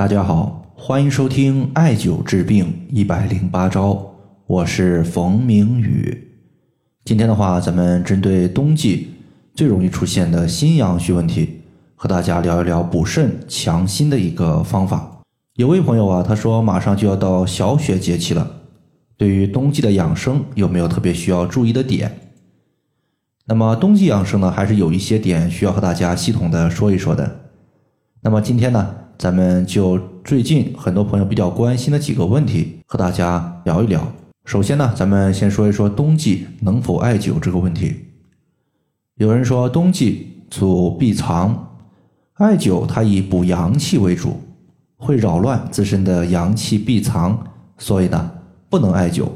大家好，欢迎收听艾灸治病一百零八招，我是冯明宇。今天的话，咱们针对冬季最容易出现的心阳虚问题，和大家聊一聊补肾强心的一个方法。有位朋友啊，他说马上就要到小雪节气了，对于冬季的养生有没有特别需要注意的点？那么冬季养生呢，还是有一些点需要和大家系统的说一说的。那么今天呢？咱们就最近很多朋友比较关心的几个问题和大家聊一聊。首先呢，咱们先说一说冬季能否艾灸这个问题。有人说冬季主闭藏，艾灸它以补阳气为主，会扰乱自身的阳气闭藏，所以呢不能艾灸。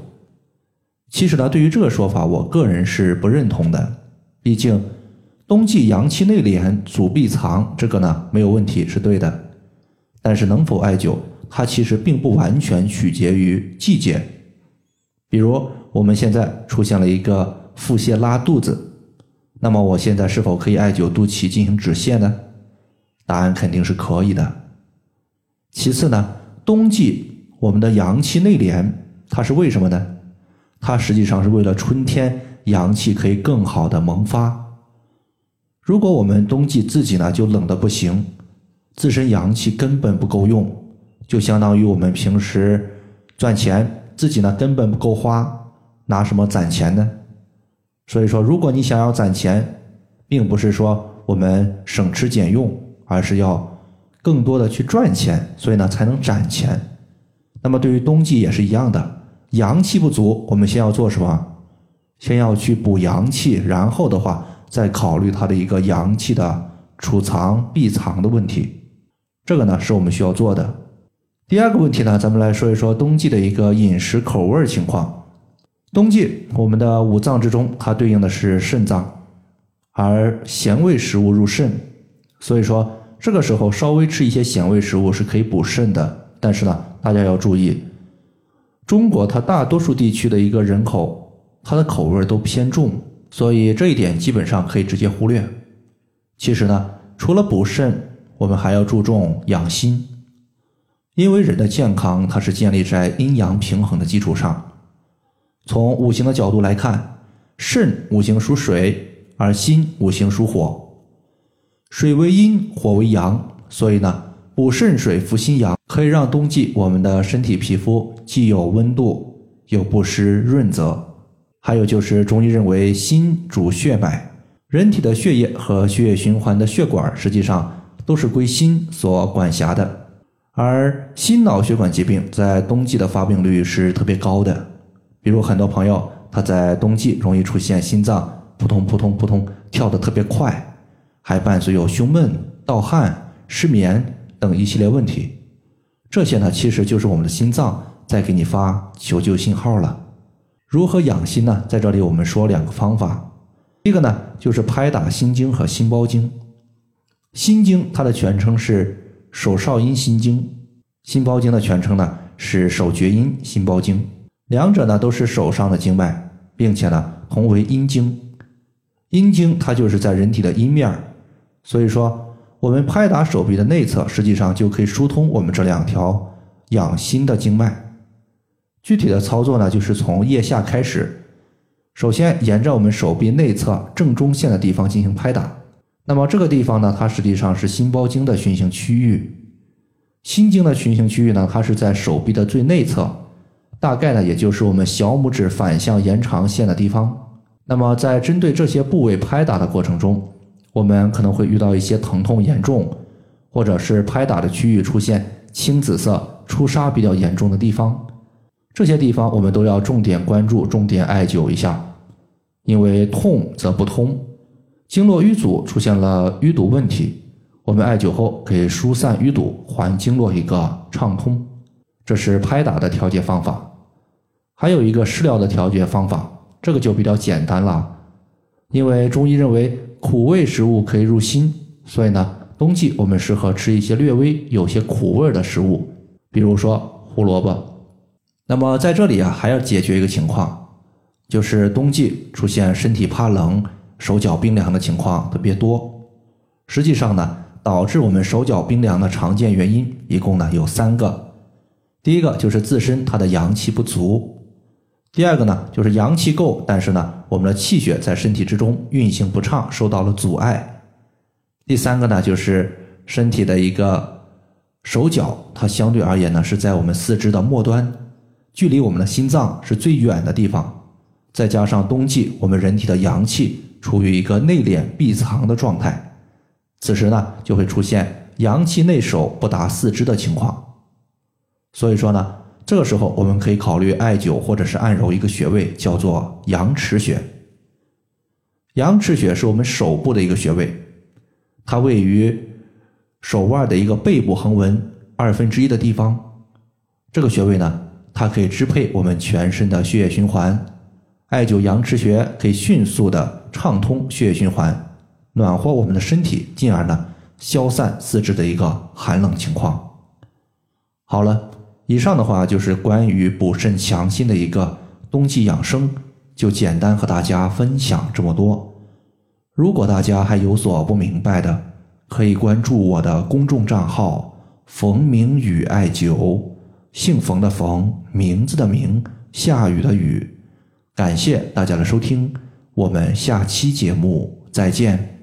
其实呢，对于这个说法，我个人是不认同的。毕竟冬季阳气内敛，主闭藏，这个呢没有问题，是对的。但是能否艾灸，它其实并不完全取决于季节。比如我们现在出现了一个腹泻拉肚子，那么我现在是否可以艾灸肚脐进行止泻呢？答案肯定是可以的。其次呢，冬季我们的阳气内敛，它是为什么呢？它实际上是为了春天阳气可以更好的萌发。如果我们冬季自己呢就冷的不行。自身阳气根本不够用，就相当于我们平时赚钱，自己呢根本不够花，拿什么攒钱呢？所以说，如果你想要攒钱，并不是说我们省吃俭用，而是要更多的去赚钱，所以呢才能攒钱。那么对于冬季也是一样的，阳气不足，我们先要做什么？先要去补阳气，然后的话再考虑它的一个阳气的储藏、避藏的问题。这个呢是我们需要做的。第二个问题呢，咱们来说一说冬季的一个饮食口味情况。冬季我们的五脏之中，它对应的是肾脏，而咸味食物入肾，所以说这个时候稍微吃一些咸味食物是可以补肾的。但是呢，大家要注意，中国它大多数地区的一个人口，它的口味都偏重，所以这一点基本上可以直接忽略。其实呢，除了补肾。我们还要注重养心，因为人的健康它是建立在阴阳平衡的基础上。从五行的角度来看，肾五行属水，而心五行属火。水为阴，火为阳，所以呢，补肾水、扶心阳，可以让冬季我们的身体皮肤既有温度，又不失润泽。还有就是中医认为心主血脉，人体的血液和血液循环的血管实际上。都是归心所管辖的，而心脑血管疾病在冬季的发病率是特别高的。比如很多朋友他在冬季容易出现心脏扑通扑通扑通跳得特别快，还伴随有胸闷、盗汗、失眠等一系列问题。这些呢，其实就是我们的心脏在给你发求救信号了。如何养心呢？在这里我们说两个方法，一个呢就是拍打心经和心包经。心经它的全称是手少阴心经，心包经的全称呢是手厥阴心包经，两者呢都是手上的经脉，并且呢同为阴经。阴经它就是在人体的阴面所以说我们拍打手臂的内侧，实际上就可以疏通我们这两条养心的经脉。具体的操作呢，就是从腋下开始，首先沿着我们手臂内侧正中线的地方进行拍打。那么这个地方呢，它实际上是心包经的循行区域。心经的循行区域呢，它是在手臂的最内侧，大概呢也就是我们小拇指反向延长线的地方。那么在针对这些部位拍打的过程中，我们可能会遇到一些疼痛严重，或者是拍打的区域出现青紫色出痧比较严重的地方。这些地方我们都要重点关注，重点艾灸一下，因为痛则不通。经络淤阻出现了淤堵问题，我们艾灸后可以疏散淤堵，还经络一个畅通。这是拍打的调节方法。还有一个食疗的调节方法，这个就比较简单了。因为中医认为苦味食物可以入心，所以呢，冬季我们适合吃一些略微有些苦味的食物，比如说胡萝卜。那么在这里啊，还要解决一个情况，就是冬季出现身体怕冷。手脚冰凉的情况特别多，实际上呢，导致我们手脚冰凉的常见原因，一共呢有三个。第一个就是自身它的阳气不足，第二个呢就是阳气够，但是呢我们的气血在身体之中运行不畅，受到了阻碍。第三个呢就是身体的一个手脚，它相对而言呢是在我们四肢的末端，距离我们的心脏是最远的地方。再加上冬季我们人体的阳气处于一个内敛闭藏的状态，此时呢就会出现阳气内守不达四肢的情况。所以说呢，这个时候我们可以考虑艾灸或者是按揉一个穴位，叫做阳池穴。阳池穴是我们手部的一个穴位，它位于手腕的一个背部横纹二分之一的地方。这个穴位呢，它可以支配我们全身的血液循环。艾灸阳池穴可以迅速的畅通血液循环，暖和我们的身体，进而呢消散四肢的一个寒冷情况。好了。以上的话就是关于补肾强心的一个冬季养生，就简单和大家分享这么多。如果大家还有所不明白的，可以关注我的公众账号“冯明宇艾灸”，姓冯的冯，名字的名，下雨的雨。感谢大家的收听，我们下期节目再见。